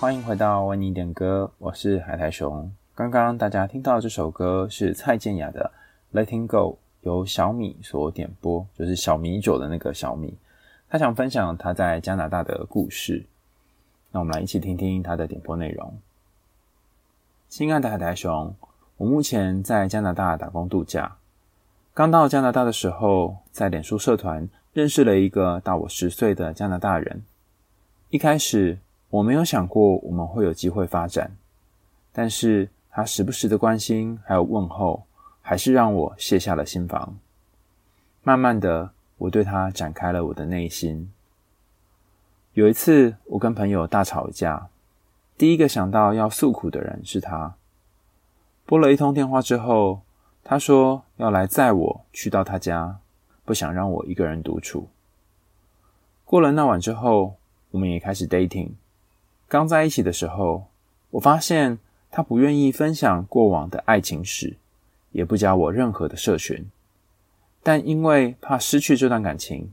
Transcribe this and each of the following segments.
欢迎回到为你点歌，我是海苔熊。刚刚大家听到这首歌是蔡健雅的《Letting Go》，由小米所点播，就是小米酒的那个小米。他想分享他在加拿大的故事，那我们来一起听听他的点播内容。亲爱的海苔熊，我目前在加拿大打工度假。刚到加拿大的时候，在脸书社团认识了一个大我十岁的加拿大人。一开始我没有想过我们会有机会发展，但是他时不时的关心还有问候，还是让我卸下了心防。慢慢的，我对他展开了我的内心。有一次，我跟朋友大吵一架，第一个想到要诉苦的人是他。拨了一通电话之后，他说要来载我去到他家，不想让我一个人独处。过了那晚之后，我们也开始 dating。刚在一起的时候，我发现他不愿意分享过往的爱情史，也不加我任何的社群。但因为怕失去这段感情，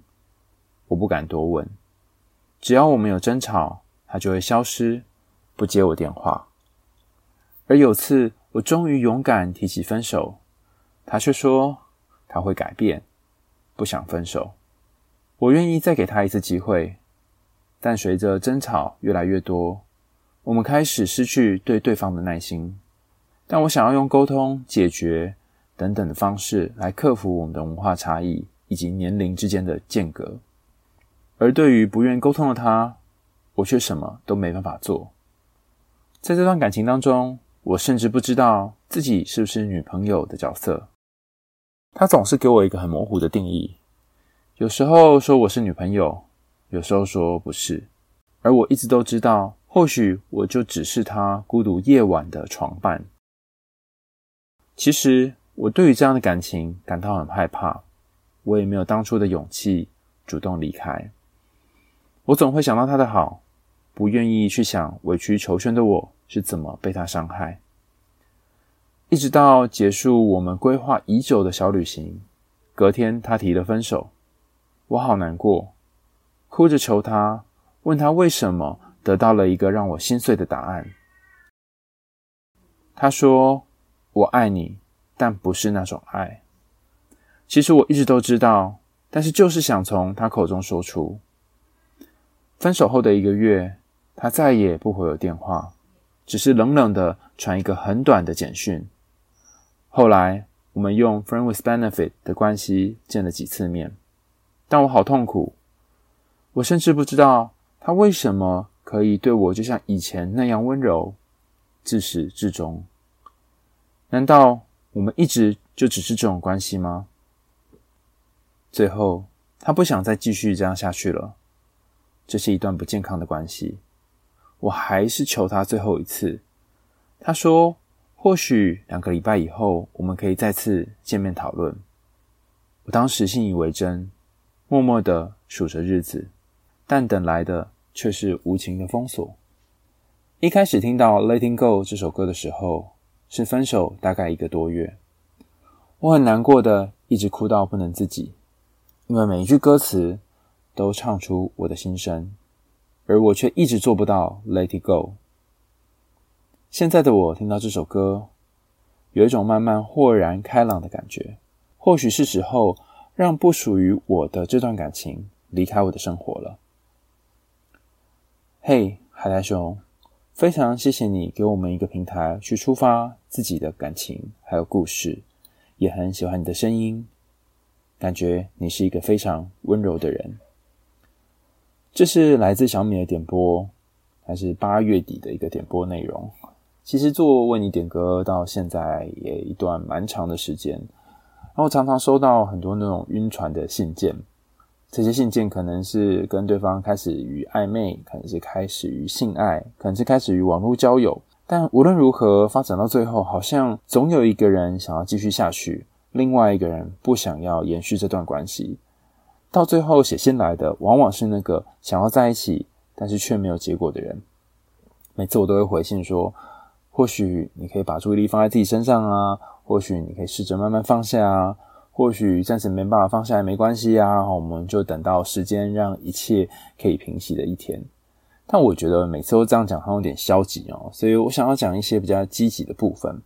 我不敢多问。只要我们有争吵，他就会消失，不接我电话。而有次，我终于勇敢提起分手，他却说他会改变，不想分手。我愿意再给他一次机会。但随着争吵越来越多，我们开始失去对对方的耐心。但我想要用沟通、解决等等的方式来克服我们的文化差异以及年龄之间的间隔。而对于不愿沟通的他，我却什么都没办法做。在这段感情当中，我甚至不知道自己是不是女朋友的角色。他总是给我一个很模糊的定义，有时候说我是女朋友。有时候说不是，而我一直都知道，或许我就只是他孤独夜晚的床伴。其实我对于这样的感情感到很害怕，我也没有当初的勇气主动离开。我总会想到他的好，不愿意去想委曲求全的我是怎么被他伤害。一直到结束我们规划已久的小旅行，隔天他提了分手，我好难过。哭着求他，问他为什么得到了一个让我心碎的答案。他说：“我爱你，但不是那种爱。”其实我一直都知道，但是就是想从他口中说出。分手后的一个月，他再也不回我电话，只是冷冷的传一个很短的简讯。后来我们用 friend with benefit 的关系见了几次面，但我好痛苦。我甚至不知道他为什么可以对我就像以前那样温柔，自始至终。难道我们一直就只是这种关系吗？最后，他不想再继续这样下去了。这是一段不健康的关系。我还是求他最后一次。他说：“或许两个礼拜以后，我们可以再次见面讨论。”我当时信以为真，默默的数着日子。但等来的却是无情的封锁。一开始听到《Letting Go》这首歌的时候，是分手大概一个多月，我很难过的，一直哭到不能自己，因为每一句歌词都唱出我的心声，而我却一直做不到 Let It Go。现在的我听到这首歌，有一种慢慢豁然开朗的感觉，或许是时候让不属于我的这段感情离开我的生活了。嘿海苔熊，非常谢谢你给我们一个平台去抒发自己的感情还有故事，也很喜欢你的声音，感觉你是一个非常温柔的人。这是来自小米的点播，还是八月底的一个点播内容。其实做为你点歌到现在也一段蛮长的时间，然后常常收到很多那种晕船的信件。这些信件可能是跟对方开始于暧昧，可能是开始于性爱，可能是开始于网络交友。但无论如何，发展到最后，好像总有一个人想要继续下去，另外一个人不想要延续这段关系。到最后写信来的，往往是那个想要在一起，但是却没有结果的人。每次我都会回信说，或许你可以把注意力放在自己身上啊，或许你可以试着慢慢放下啊。或许暂时没办法放下来，没关系啊，我们就等到时间让一切可以平息的一天。但我觉得每次都这样讲，好像有点消极哦，所以我想要讲一些比较积极的部分。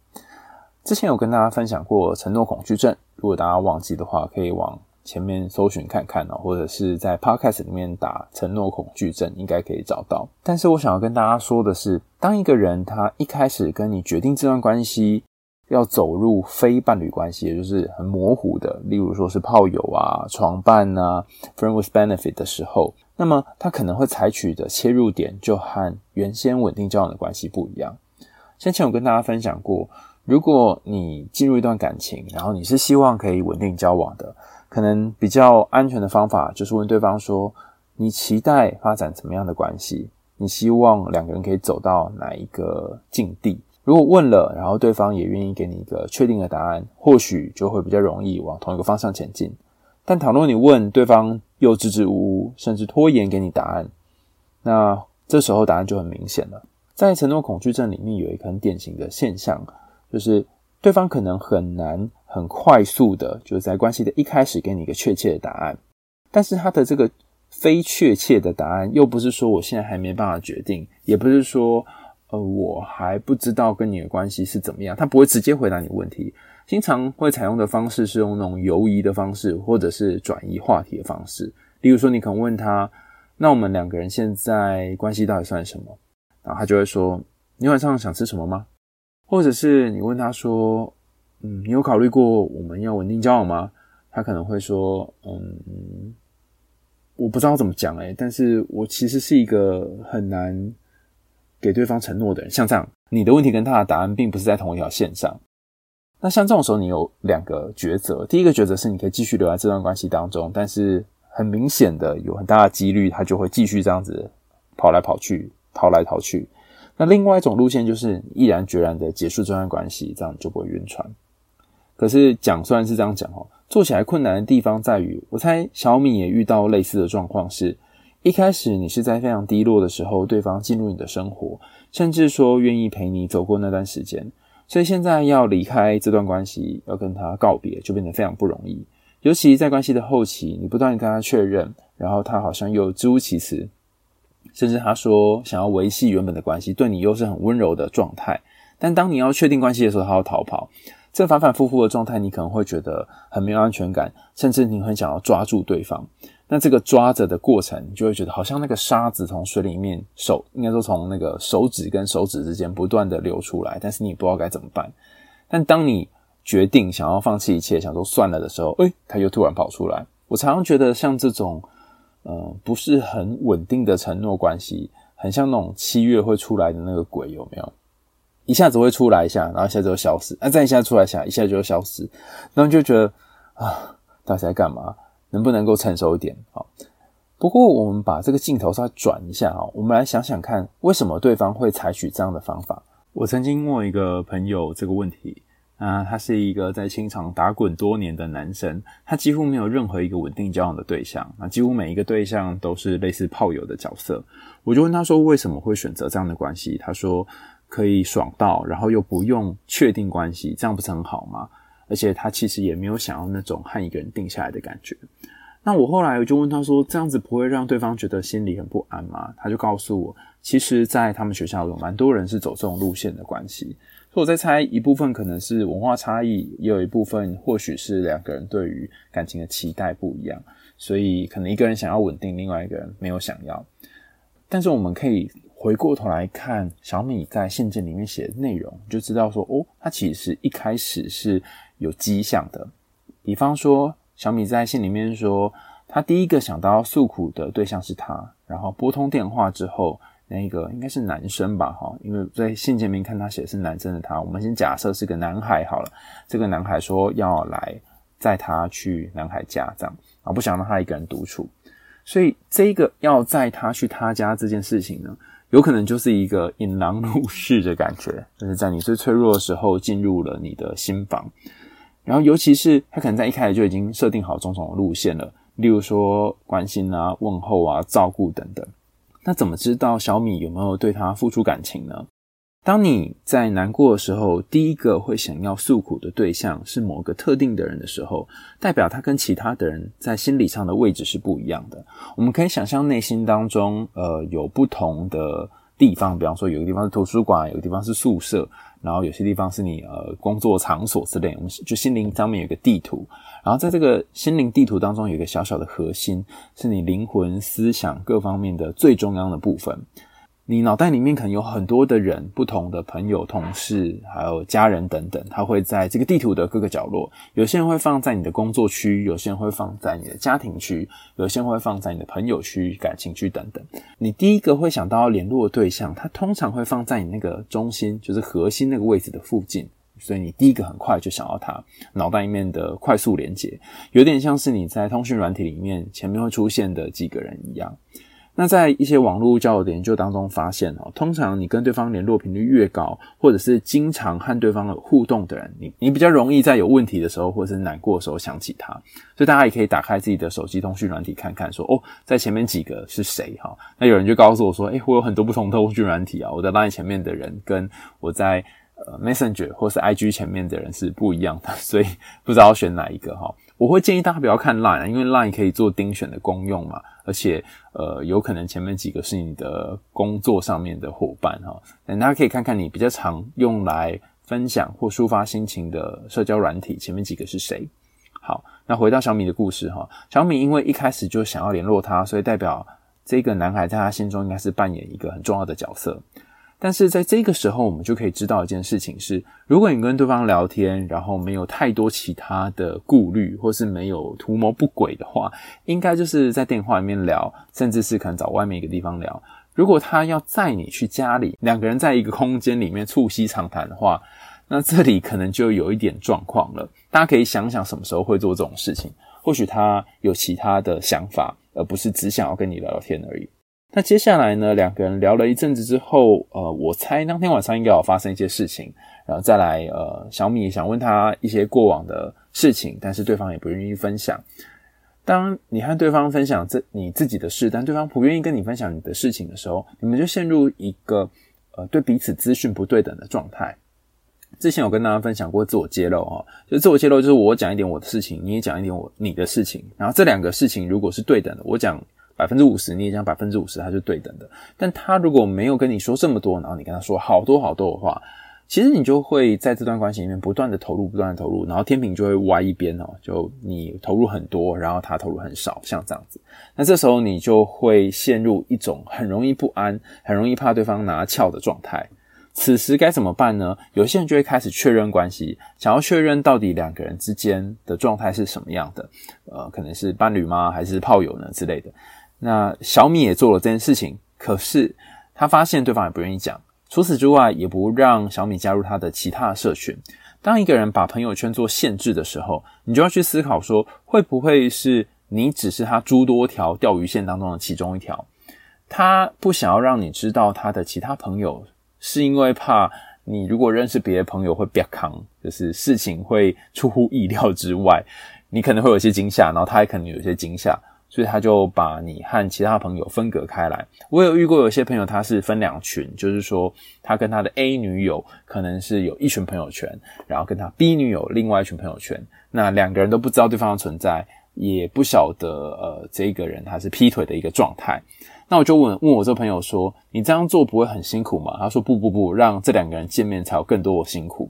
之前有跟大家分享过承诺恐惧症，如果大家忘记的话，可以往前面搜寻看看哦，或者是在 Podcast 里面打“承诺恐惧症”，应该可以找到。但是我想要跟大家说的是，当一个人他一开始跟你决定这段关系要走入非伴侣关系，也就是很模糊的，例如说是炮友啊、床伴啊、friend with benefit 的时候。那么他可能会采取的切入点就和原先稳定交往的关系不一样。先前我跟大家分享过，如果你进入一段感情，然后你是希望可以稳定交往的，可能比较安全的方法就是问对方说：你期待发展怎么样的关系？你希望两个人可以走到哪一个境地？如果问了，然后对方也愿意给你一个确定的答案，或许就会比较容易往同一个方向前进。但倘若你问对方，又支支吾吾，甚至拖延给你答案，那这时候答案就很明显了。在承诺恐惧症里面，有一个很典型的现象，就是对方可能很难很快速的，就在关系的一开始给你一个确切的答案，但是他的这个非确切的答案，又不是说我现在还没办法决定，也不是说呃我还不知道跟你的关系是怎么样，他不会直接回答你问题。经常会采用的方式是用那种游移的方式，或者是转移话题的方式。例如说，你可能问他：“那我们两个人现在关系到底算什么？”然后他就会说：“你晚上想吃什么吗？”或者是你问他说：“嗯，你有考虑过我们要稳定交往吗？”他可能会说：“嗯，我不知道怎么讲诶，但是我其实是一个很难给对方承诺的人。”像这样，你的问题跟他的答案并不是在同一条线上。那像这种时候，你有两个抉择。第一个抉择是你可以继续留在这段关系当中，但是很明显的有很大的几率，他就会继续这样子跑来跑去、逃来逃去。那另外一种路线就是毅然决然的结束这段关系，这样就不会晕船。可是讲虽然是这样讲哦，做起来困难的地方在于，我猜小米也遇到类似的状况，是一开始你是在非常低落的时候，对方进入你的生活，甚至说愿意陪你走过那段时间。所以现在要离开这段关系，要跟他告别，就变得非常不容易。尤其在关系的后期，你不断跟他确认，然后他好像又支吾其词，甚至他说想要维系原本的关系，对你又是很温柔的状态。但当你要确定关系的时候，他要逃跑。这反反复复的状态，你可能会觉得很没有安全感，甚至你很想要抓住对方。那这个抓着的过程，你就会觉得好像那个沙子从水里面手，应该说从那个手指跟手指之间不断的流出来，但是你也不知道该怎么办。但当你决定想要放弃一切，想说算了的时候，诶，他又突然跑出来。我常常觉得像这种，呃，不是很稳定的承诺关系，很像那种七月会出来的那个鬼，有没有？一下子会出来一下，然后一下子就消失，啊，再一下出来一下，一下就消失，然后就觉得啊，到底在干嘛？能不能够成熟一点？好，不过我们把这个镜头稍微转一下啊，我们来想想看，为什么对方会采取这样的方法？我曾经问一个朋友这个问题啊，他是一个在情场打滚多年的男生，他几乎没有任何一个稳定交往的对象啊，几乎每一个对象都是类似炮友的角色。我就问他说，为什么会选择这样的关系？他说可以爽到，然后又不用确定关系，这样不是很好吗？而且他其实也没有想要那种和一个人定下来的感觉。那我后来我就问他说：“这样子不会让对方觉得心里很不安吗？”他就告诉我，其实，在他们学校有蛮多人是走这种路线的关系。所以我在猜，一部分可能是文化差异，也有一部分或许是两个人对于感情的期待不一样。所以可能一个人想要稳定，另外一个人没有想要。但是我们可以回过头来看小米在信件里面写的内容，就知道说，哦，他其实一开始是。有迹象的，比方说小米在信里面说，他第一个想到诉苦的对象是他，然后拨通电话之后，那个应该是男生吧，哈，因为在信件面看他写的是男生的他，我们先假设是个男孩好了。这个男孩说要来载他去男孩家，这样啊，不想让他一个人独处，所以这个要载他去他家这件事情呢，有可能就是一个引狼入室的感觉，就是在你最脆弱的时候进入了你的心房。然后，尤其是他可能在一开始就已经设定好种种的路线了，例如说关心啊、问候啊、照顾等等。那怎么知道小米有没有对他付出感情呢？当你在难过的时候，第一个会想要诉苦的对象是某个特定的人的时候，代表他跟其他的人在心理上的位置是不一样的。我们可以想象内心当中，呃，有不同的地方，比方说有个地方是图书馆，有个地方是宿舍，然后有些地方是你呃工作场所之类。我们就心灵上面有个地图，然后在这个心灵地图当中有一个小小的核心，是你灵魂、思想各方面的最中央的部分。你脑袋里面可能有很多的人，不同的朋友、同事，还有家人等等，他会在这个地图的各个角落。有些人会放在你的工作区，有些人会放在你的家庭区，有些人会放在你的朋友区、感情区等等。你第一个会想到联络的对象，他通常会放在你那个中心，就是核心那个位置的附近，所以你第一个很快就想到他，脑袋里面的快速连接，有点像是你在通讯软体里面前面会出现的几个人一样。那在一些网络交友的研究当中发现哦，通常你跟对方联络频率越高，或者是经常和对方有互动的人，你你比较容易在有问题的时候，或者是难过的时候想起他。所以大家也可以打开自己的手机通讯软体看看说，哦，在前面几个是谁哈？那有人就告诉我说，诶，我有很多不同的通讯软体啊，我在 LINE 前面的人跟我在呃 Messenger 或是 IG 前面的人是不一样的，所以不知道选哪一个哈。我会建议大家不要看 Line，因为 Line 可以做丁选的功用嘛，而且呃有可能前面几个是你的工作上面的伙伴哈，那大家可以看看你比较常用来分享或抒发心情的社交软体，前面几个是谁？好，那回到小米的故事哈，小米因为一开始就想要联络他，所以代表这个男孩在他心中应该是扮演一个很重要的角色。但是在这个时候，我们就可以知道一件事情是：如果你跟对方聊天，然后没有太多其他的顾虑，或是没有图谋不轨的话，应该就是在电话里面聊，甚至是可能找外面一个地方聊。如果他要载你去家里，两个人在一个空间里面促膝长谈的话，那这里可能就有一点状况了。大家可以想想什么时候会做这种事情？或许他有其他的想法，而不是只想要跟你聊聊天而已。那接下来呢，两个人聊了一阵子之后，呃，我猜当天晚上应该有发生一些事情，然后再来，呃，小米想问他一些过往的事情，但是对方也不愿意分享。当你和对方分享这你自己的事，但对方不愿意跟你分享你的事情的时候，你们就陷入一个呃对彼此资讯不对等的状态。之前有跟大家分享过自我揭露哈，就自我揭露就是我讲一点我的事情，你也讲一点我你的事情，然后这两个事情如果是对等的，我讲。百分之五十，你也讲百分之五十，它是对等的。但他如果没有跟你说这么多，然后你跟他说好多好多的话，其实你就会在这段关系里面不断的投入，不断的投入，然后天平就会歪一边哦。就你投入很多，然后他投入很少，像这样子。那这时候你就会陷入一种很容易不安、很容易怕对方拿翘的状态。此时该怎么办呢？有些人就会开始确认关系，想要确认到底两个人之间的状态是什么样的。呃，可能是伴侣吗？还是炮友呢？之类的。那小米也做了这件事情，可是他发现对方也不愿意讲。除此之外，也不让小米加入他的其他社群。当一个人把朋友圈做限制的时候，你就要去思考说，会不会是你只是他诸多条钓鱼线当中的其中一条？他不想要让你知道他的其他朋友。是因为怕你如果认识别的朋友会变康，就是事情会出乎意料之外，你可能会有些惊吓，然后他也可能有些惊吓，所以他就把你和其他朋友分隔开来。我有遇过有些朋友他是分两群，就是说他跟他的 A 女友可能是有一群朋友圈，然后跟他 B 女友另外一群朋友圈，那两个人都不知道对方的存在，也不晓得呃这个人他是劈腿的一个状态。那我就问问我这朋友说：“你这样做不会很辛苦吗？”他说：“不不不，让这两个人见面才有更多的辛苦。”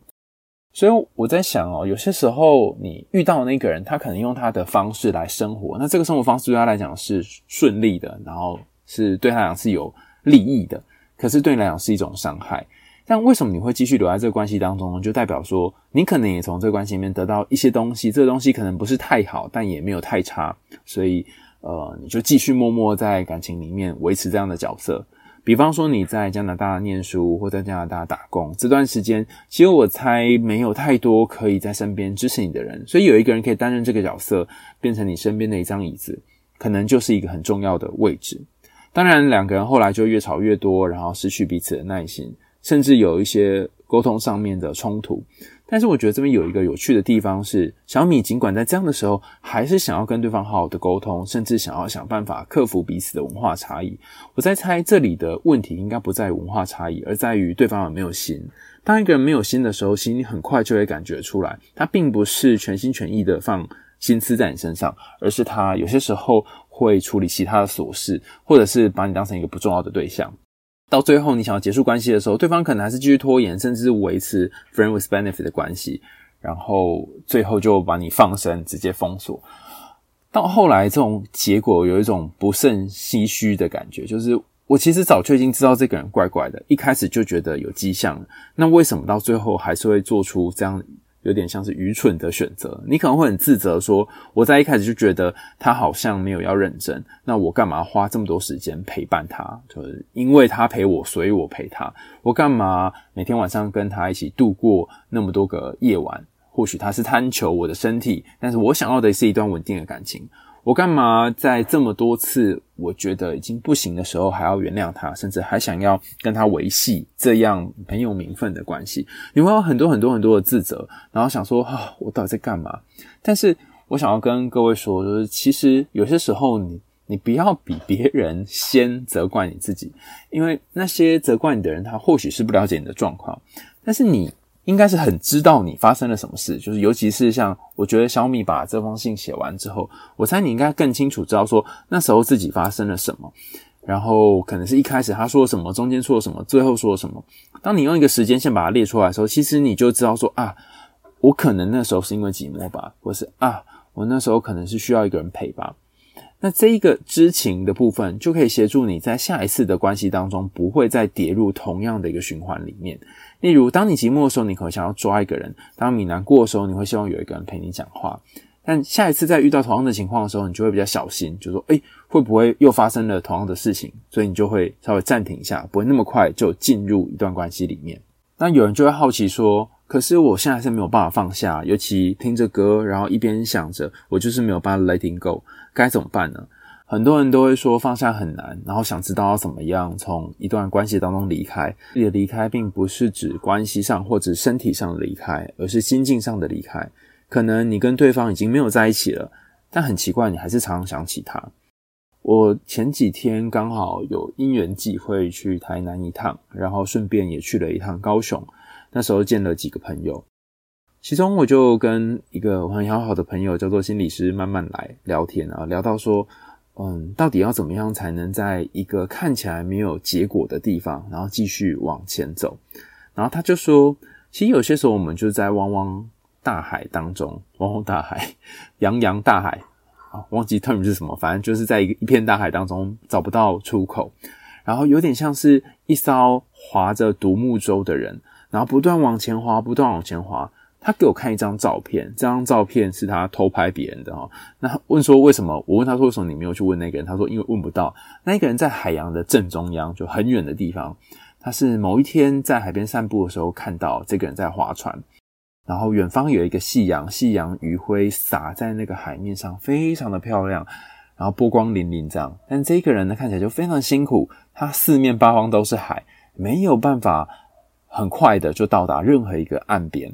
所以我在想哦，有些时候你遇到的那个人，他可能用他的方式来生活，那这个生活方式对他来讲是顺利的，然后是对他来讲是有利益的，可是对你来讲是一种伤害。但为什么你会继续留在这个关系当中呢？就代表说你可能也从这个关系里面得到一些东西，这个东西可能不是太好，但也没有太差，所以。呃，你就继续默默在感情里面维持这样的角色。比方说你在加拿大念书或在加拿大打工这段时间，其实我猜没有太多可以在身边支持你的人，所以有一个人可以担任这个角色，变成你身边的一张椅子，可能就是一个很重要的位置。当然，两个人后来就越吵越多，然后失去彼此的耐心，甚至有一些沟通上面的冲突。但是我觉得这边有一个有趣的地方是，小米尽管在这样的时候，还是想要跟对方好好的沟通，甚至想要想办法克服彼此的文化差异。我在猜这里的问题应该不在于文化差异，而在于对方有没有心。当一个人没有心的时候，心里很快就会感觉出来，他并不是全心全意的放心思在你身上，而是他有些时候会处理其他的琐事，或者是把你当成一个不重要的对象。到最后，你想要结束关系的时候，对方可能还是继续拖延，甚至是维持 friend with benefit 的关系，然后最后就把你放生，直接封锁。到后来，这种结果有一种不胜唏嘘的感觉，就是我其实早就已经知道这个人怪怪的，一开始就觉得有迹象，那为什么到最后还是会做出这样？有点像是愚蠢的选择，你可能会很自责，说我在一开始就觉得他好像没有要认真，那我干嘛花这么多时间陪伴他？就是因为他陪我，所以我陪他。我干嘛每天晚上跟他一起度过那么多个夜晚？或许他是贪求我的身体，但是我想要的是一段稳定的感情。我干嘛在这么多次我觉得已经不行的时候还要原谅他，甚至还想要跟他维系这样很有名分的关系？你会有很多很多很多的自责，然后想说啊，我到底在干嘛？但是我想要跟各位说，就是其实有些时候你你不要比别人先责怪你自己，因为那些责怪你的人，他或许是不了解你的状况，但是你。应该是很知道你发生了什么事，就是尤其是像我觉得小米把这封信写完之后，我猜你应该更清楚知道说那时候自己发生了什么，然后可能是一开始他说了什么，中间说了什么，最后说了什么。当你用一个时间线把它列出来的时候，其实你就知道说啊，我可能那时候是因为寂寞吧，或是啊，我那时候可能是需要一个人陪吧。那这一个知情的部分就可以协助你在下一次的关系当中不会再跌入同样的一个循环里面。例如，当你寂寞的时候，你可能想要抓一个人；当你难过的时候，你会希望有一个人陪你讲话。但下一次再遇到同样的情况的时候，你就会比较小心，就说：“诶，会不会又发生了同样的事情？”所以你就会稍微暂停一下，不会那么快就进入一段关系里面。那有人就会好奇说：“可是我现在是没有办法放下，尤其听着歌，然后一边想着我就是没有办法 letting go，该怎么办呢？”很多人都会说放下很难，然后想知道要怎么样从一段关系当中离开。你的离开并不是指关系上或者身体上的离开，而是心境上的离开。可能你跟对方已经没有在一起了，但很奇怪，你还是常常想起他。我前几天刚好有因缘际会去台南一趟，然后顺便也去了一趟高雄。那时候见了几个朋友，其中我就跟一个很要好的朋友叫做心理师慢慢来聊天啊，聊到说。嗯，到底要怎么样才能在一个看起来没有结果的地方，然后继续往前走？然后他就说，其实有些时候我们就在汪汪大海当中，汪汪大海，洋洋大海啊，忘记 term 是什么，反正就是在一一片大海当中找不到出口，然后有点像是一艘划着独木舟的人，然后不断往前划，不断往前划。他给我看一张照片，这张照片是他偷拍别人的哈。那问说为什么？我问他说为什么你没有去问那个人？他说因为问不到。那一个人在海洋的正中央，就很远的地方。他是某一天在海边散步的时候看到这个人在划船，然后远方有一个夕阳，夕阳余晖洒在那个海面上，非常的漂亮，然后波光粼粼这样。但这个人呢看起来就非常辛苦，他四面八方都是海，没有办法很快的就到达任何一个岸边。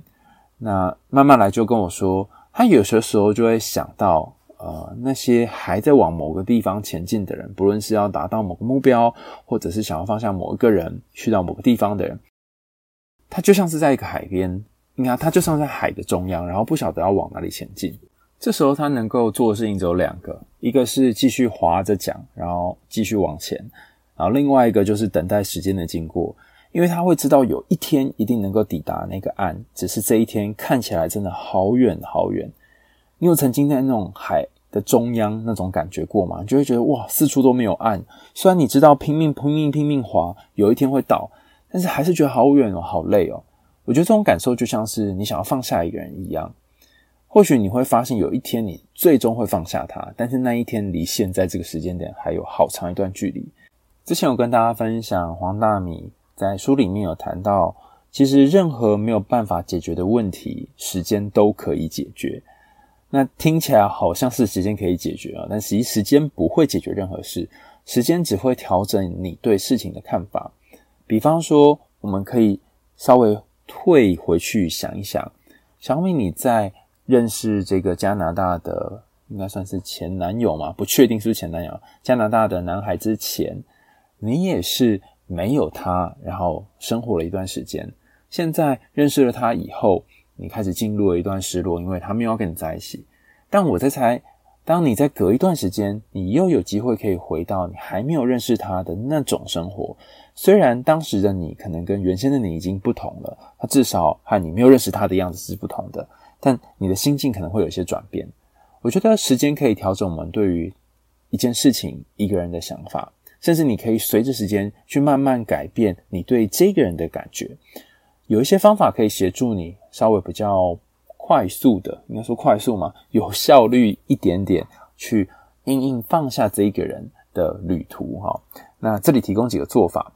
那慢慢来就跟我说，他有些时候就会想到，呃，那些还在往某个地方前进的人，不论是要达到某个目标，或者是想要放下某一个人去到某个地方的人，他就像是在一个海边，你看，他就像在海的中央，然后不晓得要往哪里前进。这时候他能够做的事情只有两个，一个是继续划着桨，然后继续往前，然后另外一个就是等待时间的经过。因为他会知道有一天一定能够抵达那个岸，只是这一天看起来真的好远好远。你有曾经在那种海的中央那种感觉过吗？你就会觉得哇，四处都没有岸。虽然你知道拼命拼命拼命划，有一天会到，但是还是觉得好远哦，好累哦。我觉得这种感受就像是你想要放下一个人一样。或许你会发现有一天你最终会放下他，但是那一天离现在这个时间点还有好长一段距离。之前我跟大家分享黄大米。在书里面有谈到，其实任何没有办法解决的问题，时间都可以解决。那听起来好像是时间可以解决啊，但实际时间不会解决任何事，时间只会调整你对事情的看法。比方说，我们可以稍微退回去想一想，小米，你在认识这个加拿大的，应该算是前男友嘛？不确定是不是前男友。加拿大的男孩之前，你也是没有他，然后生活了一段时间。现在认识了他以后，你开始进入了一段失落，因为他没有跟你在一起。但我在猜，当你在隔一段时间，你又有机会可以回到你还没有认识他的那种生活。虽然当时的你可能跟原先的你已经不同了，他至少和你没有认识他的样子是不同的，但你的心境可能会有一些转变。我觉得时间可以调整我们对于一件事情、一个人的想法，甚至你可以随着时间去慢慢改变你对这个人的感觉。有一些方法可以协助你稍微比较快速的，应该说快速嘛，有效率一点点去硬硬放下这一个人的旅途哈。那这里提供几个做法。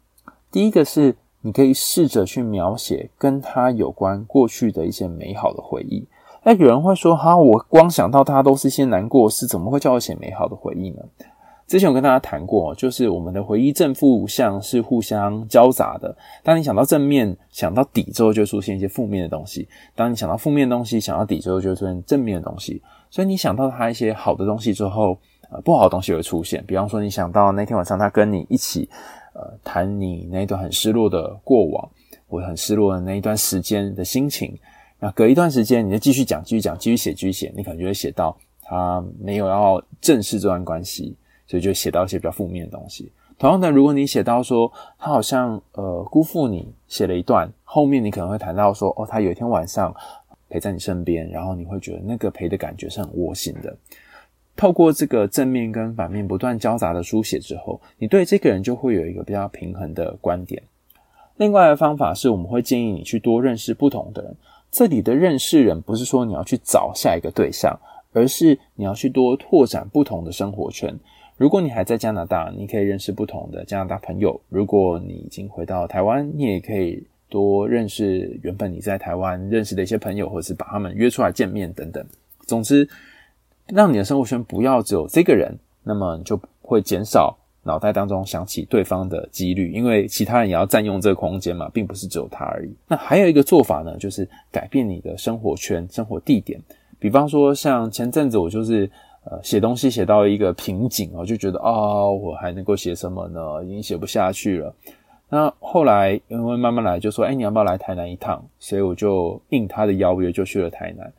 第一个是，你可以试着去描写跟他有关过去的一些美好的回忆。那有人会说，哈，我光想到他都是一些难过的事，怎么会叫我写美好的回忆呢？之前我跟大家谈过，就是我们的回忆正负向是互相交杂的。当你想到正面，想到底之后，就出现一些负面的东西；当你想到负面的东西，想到底之后，就出现正面的东西。所以你想到他一些好的东西之后，呃，不好的东西会出现。比方说，你想到那天晚上他跟你一起。呃，谈你那一段很失落的过往，或很失落的那一段时间的心情。那隔一段时间，你就继续讲，继续讲，继续写，继续写，你可能就会写到他没有要正视这段关系，所以就写到一些比较负面的东西。同样的，如果你写到说他好像呃辜负你，写了一段，后面你可能会谈到说，哦，他有一天晚上陪在你身边，然后你会觉得那个陪的感觉是很窝心的。透过这个正面跟反面不断交杂的书写之后，你对这个人就会有一个比较平衡的观点。另外的方法是，我们会建议你去多认识不同的人。这里的认识人不是说你要去找下一个对象，而是你要去多拓展不同的生活圈。如果你还在加拿大，你可以认识不同的加拿大朋友；如果你已经回到台湾，你也可以多认识原本你在台湾认识的一些朋友，或是把他们约出来见面等等。总之。让你的生活圈不要只有这个人，那么你就会减少脑袋当中想起对方的几率，因为其他人也要占用这个空间嘛，并不是只有他而已。那还有一个做法呢，就是改变你的生活圈、生活地点。比方说，像前阵子我就是呃写东西写到一个瓶颈，我就觉得啊、我还能够写什么呢？已经写不下去了。那后来因为慢慢来，就说，哎，你要不要来台南一趟？所以我就应他的邀约，就去了台南。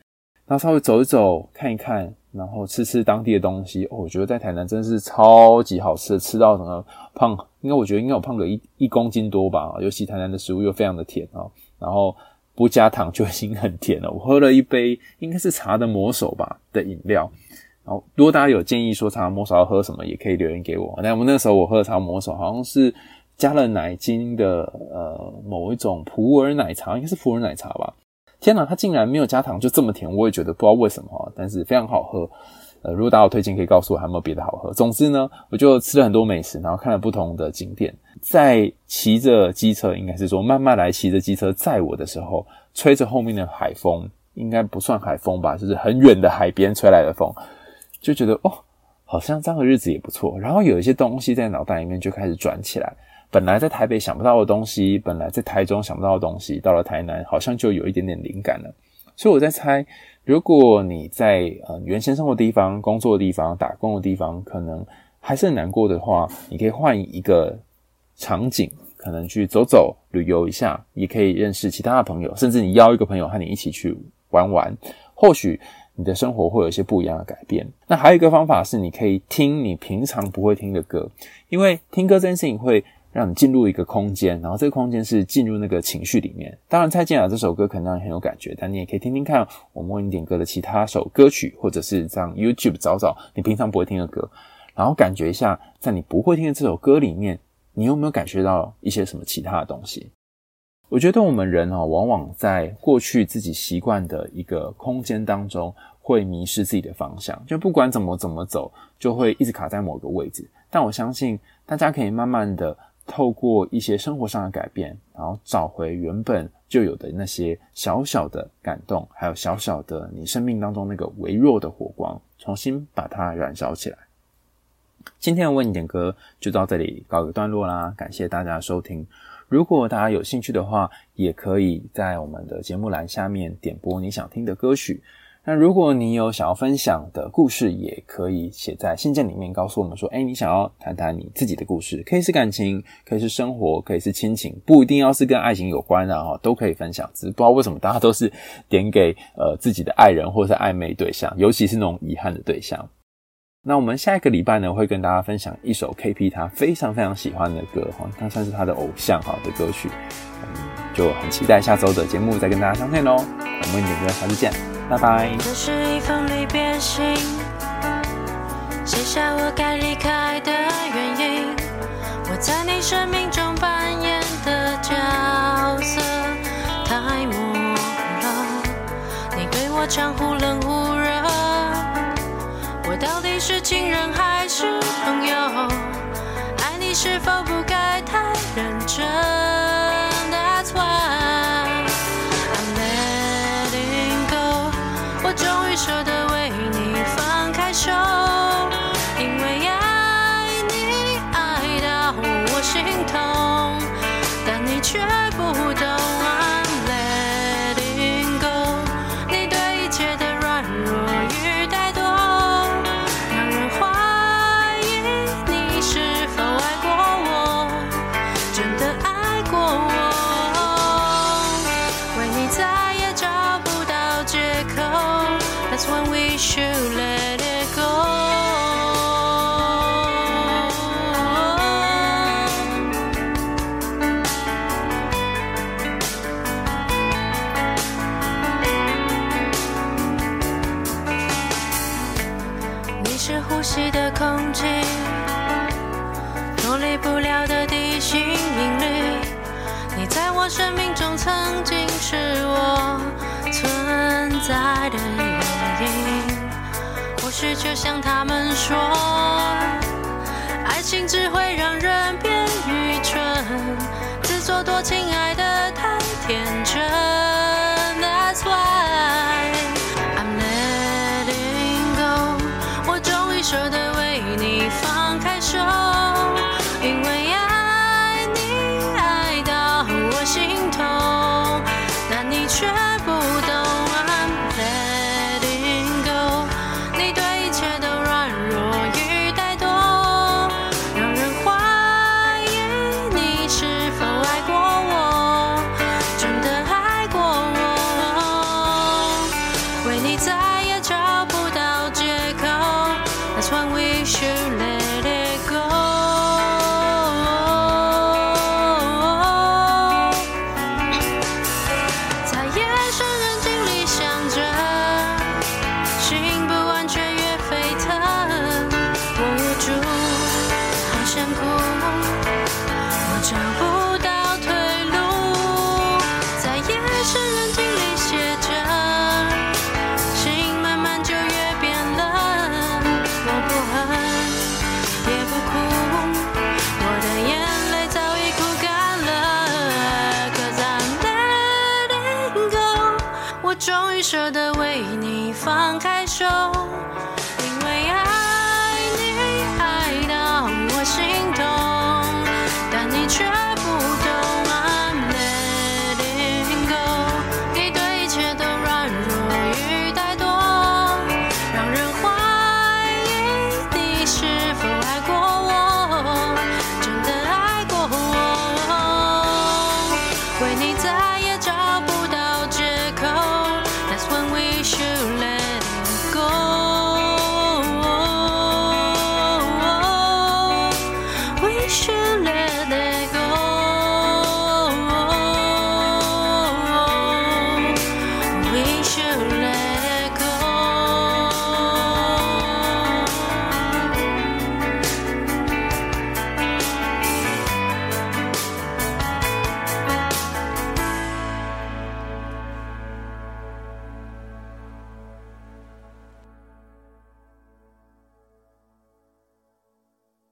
那稍微走一走，看一看。然后吃吃当地的东西，哦，我觉得在台南真是超级好吃，吃到什么胖，应该我觉得应该有胖个一一公斤多吧。尤其台南的食物又非常的甜啊，然后不加糖就已经很甜了。我喝了一杯应该是茶的魔手吧的饮料，然后如果大家有建议说茶魔手要喝什么，也可以留言给我。那我们那时候我喝的茶魔手好像是加了奶精的呃某一种普洱奶茶，应该是普洱奶茶吧。天哪，它竟然没有加糖就这么甜，我也觉得不知道为什么，但是非常好喝。呃，如果大家有推荐，可以告诉我还有没有别的好喝。总之呢，我就吃了很多美食，然后看了不同的景点。在骑着机车，应该是说慢慢来骑着机车载我的时候，吹着后面的海风，应该不算海风吧，就是很远的海边吹来的风，就觉得哦，好像这样的日子也不错。然后有一些东西在脑袋里面就开始转起来。本来在台北想不到的东西，本来在台中想不到的东西，到了台南好像就有一点点灵感了。所以我在猜，如果你在呃原先生活地方、工作的地方、打工的地方，可能还是很难过的话，你可以换一个场景，可能去走走、旅游一下，也可以认识其他的朋友，甚至你邀一个朋友和你一起去玩玩，或许你的生活会有一些不一样的改变。那还有一个方法是，你可以听你平常不会听的歌，因为听歌这件事情会。让你进入一个空间，然后这个空间是进入那个情绪里面。当然，蔡健雅这首歌可能让你很有感觉，但你也可以听听看我们为你点歌的其他首歌曲，或者是这样 YouTube 找找你平常不会听的歌，然后感觉一下，在你不会听的这首歌里面，你有没有感觉到一些什么其他的东西？我觉得我们人哦，往往在过去自己习惯的一个空间当中，会迷失自己的方向，就不管怎么怎么走，就会一直卡在某个位置。但我相信大家可以慢慢的。透过一些生活上的改变，然后找回原本就有的那些小小的感动，还有小小的你生命当中那个微弱的火光，重新把它燃烧起来。今天的为你点歌就到这里告一个段落啦，感谢大家的收听。如果大家有兴趣的话，也可以在我们的节目栏下面点播你想听的歌曲。那如果你有想要分享的故事，也可以写在信件里面告诉我们说，诶，你想要谈谈你自己的故事，可以是感情，可以是生活，可以是亲情，不一定要是跟爱情有关的啊，都可以分享。只是不知道为什么大家都是点给呃自己的爱人或者是暧昧对象，尤其是那种遗憾的对象。那我们下一个礼拜呢，会跟大家分享一首 KP 他非常非常喜欢的歌哈，他算是他的偶像哈的歌曲，嗯，就很期待下周的节目再跟大家相见喽。我们一点歌，下次见。拜拜。这是一封离别信，写下我该离开的原因。我在你生命中扮演的角色太模糊了，你对我讲忽冷忽热，竟然还是朋友爱你是否不该太认真？That's why i'm letting go 我终于舍得为你放开手因为爱你爱到我心痛但你却不空气，脱离不了的地心引力。你在我。生命中曾经是我存在的原因，或许就像他们说，爱情只会让人变愚蠢，自作多情爱得太天真。为你在。为你